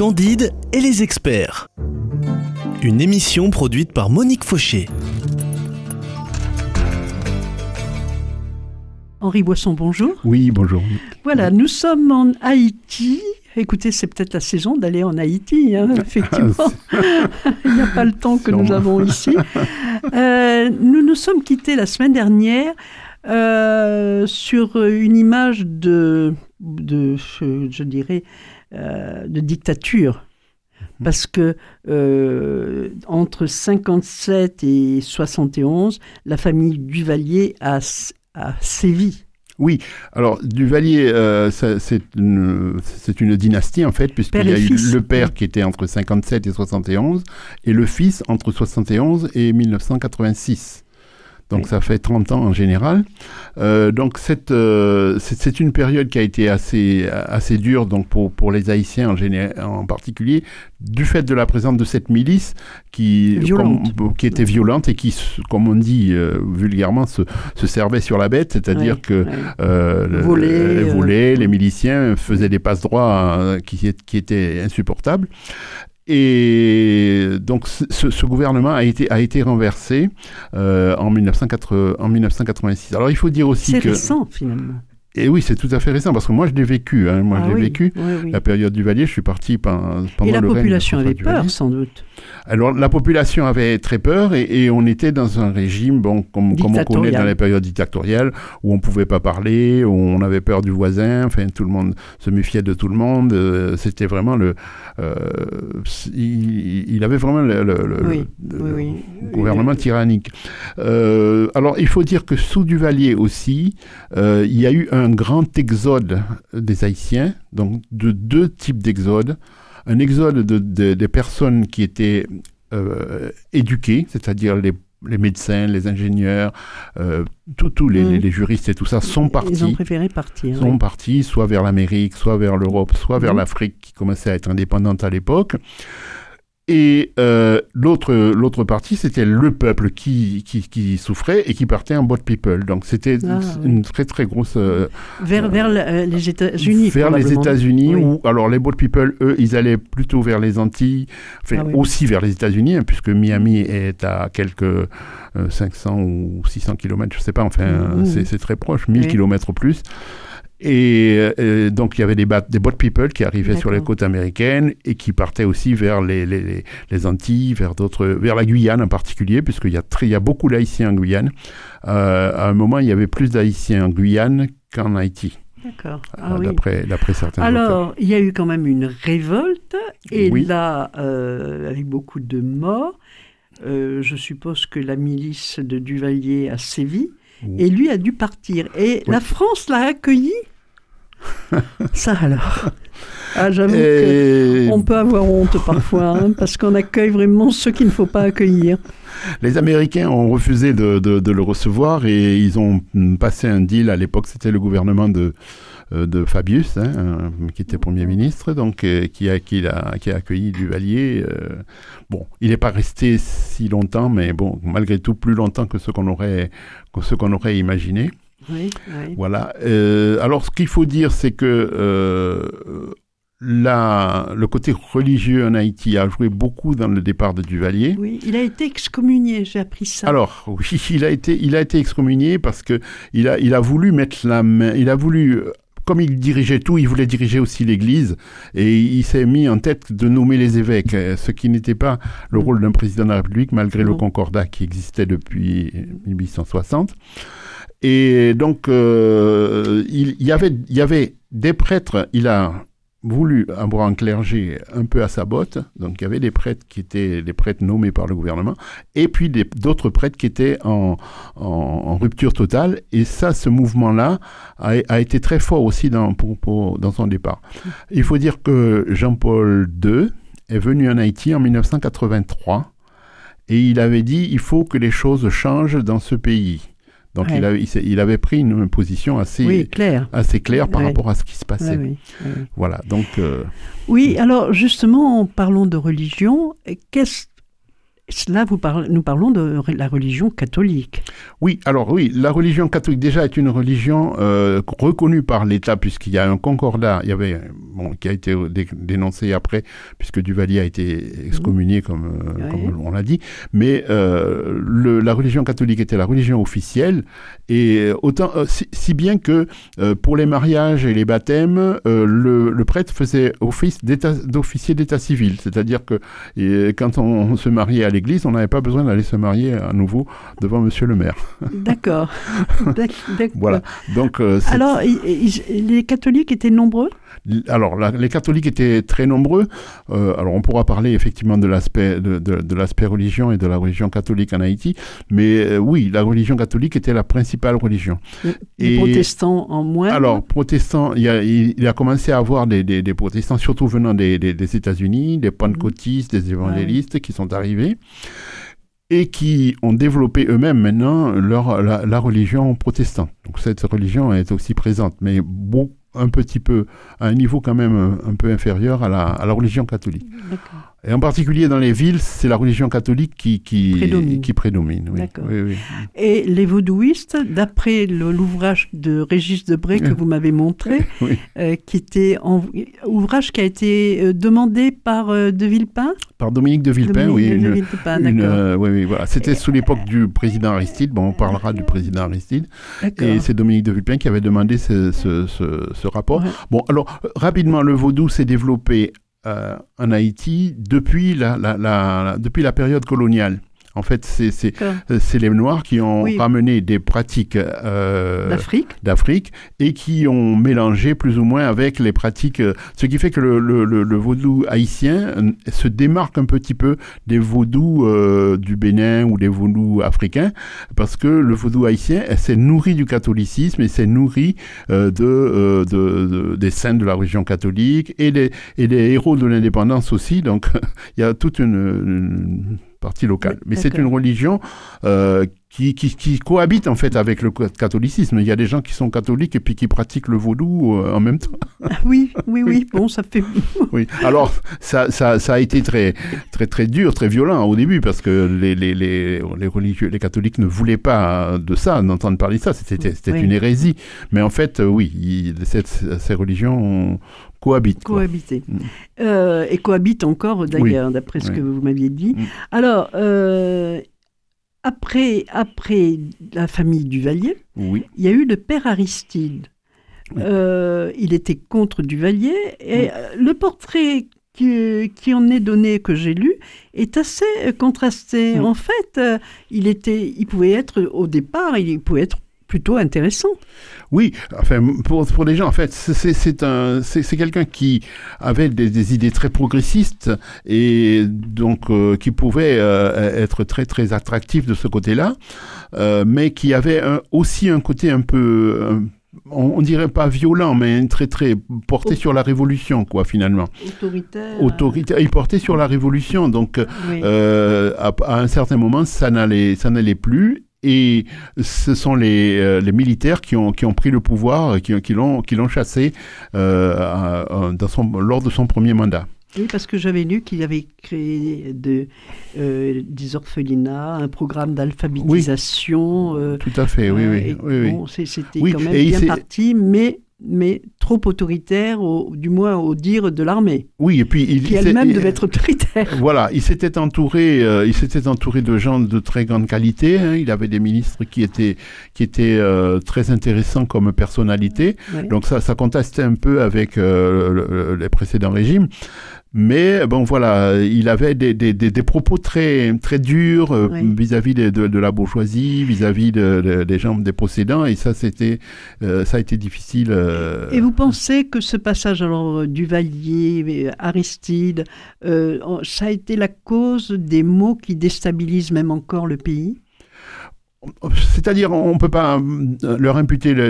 Candide et les experts. Une émission produite par Monique Fauché. Henri Boisson, bonjour. Oui, bonjour. Voilà, nous sommes en Haïti. Écoutez, c'est peut-être la saison d'aller en Haïti, hein, effectivement. Il n'y a pas le temps que nous avons ici. Euh, nous nous sommes quittés la semaine dernière euh, sur une image de, de je dirais, euh, de dictature. Mhm. Parce que entre 57 et 71, la famille Duvalier a, a sévi oui, alors Duvalier, euh, c'est une, une, dynastie en fait, puisqu'il y a eu le père qui était entre 57 et 71 et le fils entre 71 et 1986. Donc ça fait 30 ans en général. Euh, donc cette, euh, c'est une période qui a été assez, assez dure donc pour, pour les Haïtiens en, en particulier, du fait de la présence de cette milice qui, qui était violente et qui, comme on dit euh, vulgairement, se, se, servait sur la bête, c'est-à-dire que volait, les miliciens faisaient des passes droits qui, qui étaient insupportables. Et donc ce, gouvernement a été, a été renversé euh, en, 1980, en 1986. Alors il faut dire aussi que... C'est récent finalement. Et oui, c'est tout à fait récent parce que moi je l'ai vécu. Hein. Moi ah je l'ai vécu. La période du Valier, je suis parti pendant, pendant Et la population avait peur sans doute. Alors la population avait très peur et, on était dans un régime, bon, comme, comme, on connaît dans les périodes dictatoriales, où on pouvait pas parler, où on avait peur du voisin, enfin tout le monde se méfiait de tout le monde. Euh, c'était vraiment le, euh, il, avait vraiment le, gouvernement tyrannique. Euh, alors il faut dire que sous Duvalier aussi, il y a eu un grand exode des Haïtiens, donc de deux types d'exodes un exode de, des personnes qui étaient euh, éduquées, c'est-à-dire les, médecins, les ingénieurs, euh, tous mm. les, juristes et tout ça sont partis. Ils ont préféré partir. Sont partis soit vers l'Amérique, soit vers l'Europe, soit vers mm. l'Afrique qui commençait à être indépendante à l'époque. Et euh, l'autre l'autre partie, c'était le peuple qui, qui, souffrait et qui partait en boat people. Donc c'était ah, une très très grosse euh, vers vers euh, les États-Unis. Vers les États-Unis ou alors les boat people, eux, ils allaient plutôt vers les Antilles, enfin, ah aussi vers les États-Unis, hein, puisque Miami est à quelques 500 ou 600 kilomètres, je sais pas. Enfin, mmh. c'est très proche, 1000 kilomètres plus. Et euh, donc il y avait des, des boat people qui arrivaient sur les côtes américaines et qui partaient aussi vers les, les, les Antilles, vers d'autres, vers la Guyane en particulier, puisqu'il y a très, il y a beaucoup d'Haïtiens en Guyane. Euh, à un moment, il y avait plus d'Haïtiens en Guyane qu'en Haïti. D'accord. Euh, ah, d'après, d'après certains Alors, il y a eu quand même une révolte, et là, avec beaucoup de morts, je suppose que la milice de Duvalier a sévi, et lui a dû partir. Et la France l'a accueilli Ça alors. Ah, j'avoue qu'on peut avoir honte parfois, hein, parce qu'on accueille vraiment ceux qu'il ne faut pas accueillir. Les Américains ont refusé de, de, le recevoir et ils ont passé un deal. À l'époque, c'était le gouvernement de, euh, de Fabius, hein, qui était Premier ministre, donc euh, qui, a, qui, a, qui a accueilli Duvalier. Euh, bon, il n'est pas resté si longtemps, mais bon, malgré tout, plus longtemps que ce qu'on aurait, que ce qu'on aurait imaginé. Voilà. Euh, alors, ce qu'il faut dire, c'est que euh, le côté religieux en Haïti a joué beaucoup dans le départ de Duvalier. Oui, il a été excommunié, j'ai appris ça. Alors, oui, il a été, il a été excommunié parce que il a, il a voulu mettre la main, il a voulu comme il dirigeait tout, il voulait diriger aussi l'Église et il s'est mis en tête de nommer les évêques, ce qui n'était pas le rôle d'un président de la République malgré le concordat qui existait depuis 1860. Et donc, euh, il, y avait, des prêtres, il a voulu avoir un clergé un peu à sa botte, donc il y avait des prêtres qui étaient des prêtres nommés par le gouvernement, et puis d'autres prêtres qui étaient en, rupture totale, et ça, ce mouvement-là a, été très fort aussi dans son départ. Il faut dire que Jean-Paul II est venu en Haïti en 1983, et il avait dit, il faut que les choses changent dans ce pays. Donc il, il, avait pris une, position assez, claire. assez claire par rapport à ce qui se passait. voilà, donc... Euh, oui, alors justement, parlons de religion. Qu'est-ce Là, vous nous parlons de la religion catholique. Oui, alors oui, la religion catholique déjà est une religion euh, reconnue par l'État puisqu'il y a un concordat, il y avait bon, qui a été dénoncé après puisque Duvalier a été excommunié comme, euh, comme on l'a dit, mais euh, le, la religion catholique était la religion officielle et autant si, bien que pour les mariages et les baptêmes, le, le, prêtre faisait office d'officier d'état civil, c'est-à-dire que quand on, on se mariait à l'église, on n'avait pas besoin d'aller se marier à nouveau devant Monsieur le maire. D'accord. voilà. Donc. Euh, Alors, les catholiques étaient nombreux? Alors, les catholiques étaient très nombreux. Euh, alors, on pourra parler effectivement de l'aspect de, de, l'aspect religion et de la religion catholique en Haïti, mais euh, oui, la religion catholique était la principale religion. Les et, protestants en moins? Alors, protestants, il a, il, a commencé à avoir des, des, des protestants, surtout venant des, des États-Unis, des pentecôtistes, des évangélistes qui sont arrivés et qui ont développé eux-mêmes maintenant leur, la, religion protestante. Donc cette religion est aussi présente, mais bon, un petit peu, à un niveau quand même un peu inférieur à la, à la religion catholique. Et en particulier dans les villes, c'est la religion catholique qui, qui prédomine. Qui prédomine oui. Oui, oui. Et les vaudouistes, d'après l'ouvrage de Régis Debray que vous m'avez montré, euh, qui était un ouvrage qui a été euh, demandé par euh, De Villepin? Par Dominique De Villepin, oui. De Villepin, une, oui, oui, voilà. C'était sous l'époque du président Aristide. Bon, on parlera du président Aristide. Et c'est Dominique De Villepin qui avait demandé ce, ce, ce, ce rapport. Bon, alors, rapidement, le vaudou s'est développé en Haïti depuis la, la, la, depuis la période coloniale. En fait, c'est euh, les Noirs qui ont ramené des pratiques euh, d'Afrique et qui ont mélangé plus ou moins avec les pratiques, euh, ce qui fait que le, le, le, vaudou haïtien se démarque un petit peu des vaudous du Bénin ou des vaudous africains, parce que le vaudou haïtien s'est nourri du catholicisme et s'est nourri de, de, des saints de la religion catholique et des, et des héros de l'indépendance aussi. Donc, il y a toute une, une partie locale. Mais c'est une religion euh, qui, qui, qui, cohabite en fait avec le catholicisme. Il y a des gens qui sont catholiques et puis qui pratiquent le vaudou euh, en même temps. Ah oui, oui, oui. Bon, ça fait. oui. Alors ça, ça, ça, a été très, très, très dur, très violent au début parce que les, les, les, les religieux, les catholiques ne voulaient pas de ça, d'entendre parler de ça. C'était, une hérésie. Mais en fait, oui, cette, ces religions cohabitent. Cohabiter. Mm. Euh, et cohabitent encore d'ailleurs, d'après ce que vous m'aviez dit. Mm. Alors, euh, après, après la famille Duvalier, oui. il y a eu le père Aristide. Euh, il était contre Duvalier et le portrait qui, qui, en est donné, que j'ai lu, est assez contrasté. En fait, il, était, il pouvait être, au départ, il pouvait être plutôt intéressant. Oui, enfin, pour, pour les gens, en fait, c'est un, c'est quelqu'un qui avait des, idées très progressistes et donc euh, qui pouvait euh, être très très attractif de ce côté-là, euh, mais qui avait aussi un côté un peu on, dirait pas violent, mais très très porté sur la révolution, quoi, finalement. Autoritaire. Autoritaire. Il portait sur la révolution, donc à, à, un certain moment, ça n'allait ça n'allait plus, et ce sont les, euh, les, militaires qui ont, qui ont pris le pouvoir, qui, qui l'ont chassé euh, dans son, lors de son premier mandat. Oui, parce que j'avais lu qu'il avait créé de, euh, des orphelinats, un programme d'alphabétisation. Oui, tout à fait, oui, oui. oui, bon, C'était quand même bien parti, mais mais trop autoritaire, au, du moins au dire de l'armée. Oui, et puis il qui elle-même devait être autoritaire. Voilà, il s'était entouré, euh, il s'était entouré de gens de très grande qualité. Hein. Il avait des ministres qui étaient qui étaient euh, très intéressants comme personnalité. Donc ça, ça contrastait un peu avec euh, les précédents régimes. Mais bon, voilà, il avait des, des, des, propos très, très durs euh, vis-à-vis de, de, la bourgeoisie, vis-à-vis de, des gens des possédants, et ça, c'était, euh, ça a été difficile. Euh. Et vous pensez que ce passage alors Duvalier, Aristide, ça a été la cause des maux qui déstabilisent même encore le pays? C'est-à-dire, on ne peut pas euh, leur imputer le,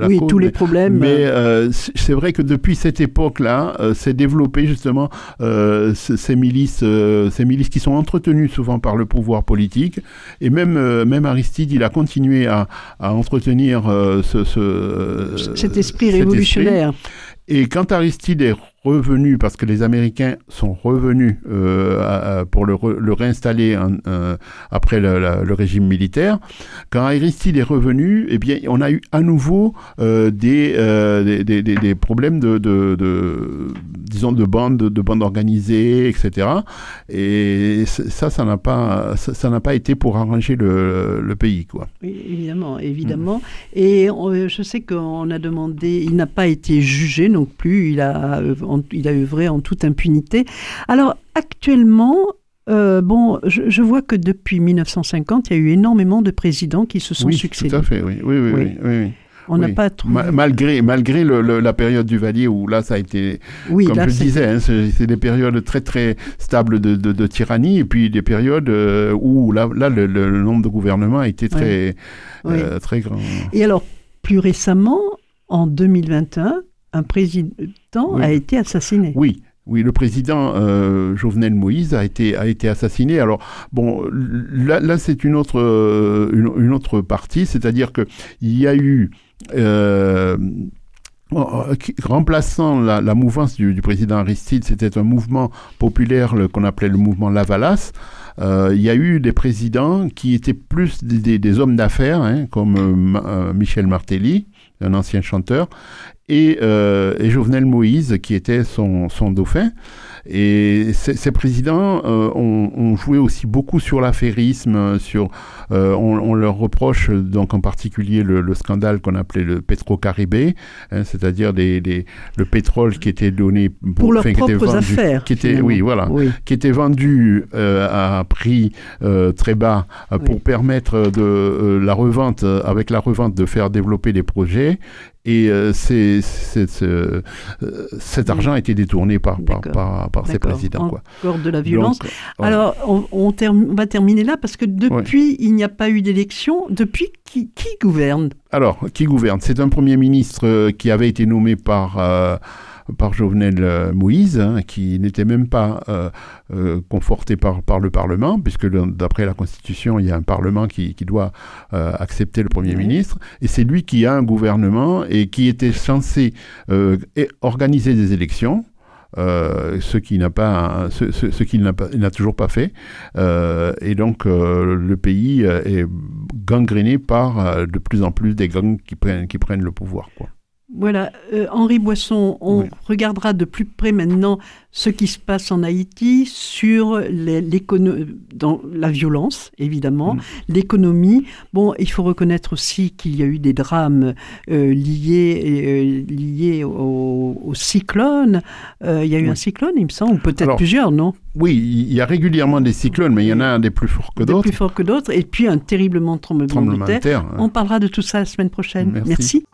la oui, tous les problèmes. Mais euh, c'est vrai que depuis cette époque-là, euh, s'est développé justement ces milices, ces milices qui sont entretenues souvent par le pouvoir politique. Et même, même Aristide, il a continué à, à entretenir ce, cet esprit révolutionnaire. Et quand Aristide est revenu, parce que les Américains sont revenus euh, pour le, le réinstaller euh, après le, régime militaire, quand Aristide est revenu, eh bien, on a eu à nouveau euh, des, des, problèmes de, de, de, disons, de bandes, de bandes organisées, etc. Et ça, ça n'a pas, ça n'a pas été pour arranger le, pays, quoi. Oui, évidemment, évidemment. Mm. Et je sais qu'on a demandé, il n'a pas été jugé non plus. Il a il a œuvré en toute impunité. Alors actuellement, euh, bon, je, vois que depuis 1950, il y a eu énormément de présidents qui se sont oui, succédés. Tout à fait, oui, oui, oui, oui. On n'a pas trouvé... malgré malgré la période du Valier où là ça a été, oui, comme je disais, hein, c'est des périodes très très stables de, tyrannie et puis des périodes euh, où là, là le, nombre de gouvernements a été très euh, très grand. Et alors plus récemment, en 2021, un président a été assassiné. Oui, oui, le président euh, Jovenel Moïse a été, a été assassiné. Alors, bon, là, là c'est une autre, euh, une, autre partie, c'est-à-dire qu'il y a eu. Euh, remplaçant la, mouvance du, président Aristide, c'était un mouvement populaire qu'on appelait le mouvement Lavalas. il y a eu des présidents qui étaient plus des, hommes d'affaires, hein, comme Michel Martelly, un ancien chanteur, et, euh, et, Jovenel Moïse, qui était son, son dauphin. Et ces, présidents euh, ont, ont, joué aussi beaucoup sur l'affairisme, sur, euh, on, on, leur reproche donc en particulier le, le scandale qu'on appelait le pétro-caribé, hein, c'est-à-dire le pétrole qui était donné pour, pour leurs propres vendu, affaires. Qui était, oui, voilà, qui était vendu euh, à prix très bas pour permettre de la revente, avec la revente, de faire développer des projets et euh, c'est, euh, cet argent a été détourné par, par, par, par ces présidents. Quoi. Encore de la violence. Alors, on, on, va terminer là parce que depuis, il n'y a pas eu d'élection. Depuis, qui, qui, gouverne? Alors, qui gouverne? C'est un Premier ministre euh, qui avait été nommé par par Jovenel euh, Moïse, hein, qui n'était même pas euh, euh, conforté par, par le Parlement, puisque d'après la Constitution, il y a un Parlement qui, qui doit accepter le Premier ministre, et c'est lui qui a un gouvernement et qui était censé organiser des élections. ce qui n'a pas, ce, ce, qu'il n'a toujours pas fait, et donc le pays est gangréné par de plus en plus des gangs qui prennent, qui prennent le pouvoir, quoi. Voilà, euh, Henri Boisson, on regardera de plus près maintenant ce qui se passe en Haïti sur dans la violence, évidemment, mm. l'économie. Bon, il faut reconnaître aussi qu'il y a eu des drames euh, liés, euh, liés au, cyclone. il y a eu un cyclone, il me semble, ou peut-être plusieurs, non? Oui, il y a régulièrement des cyclones, mais il y en a un des plus forts que d'autres. Des plus forts que d'autres, et puis un terriblement tremblement, de terre. On parlera de tout ça la semaine prochaine. Merci.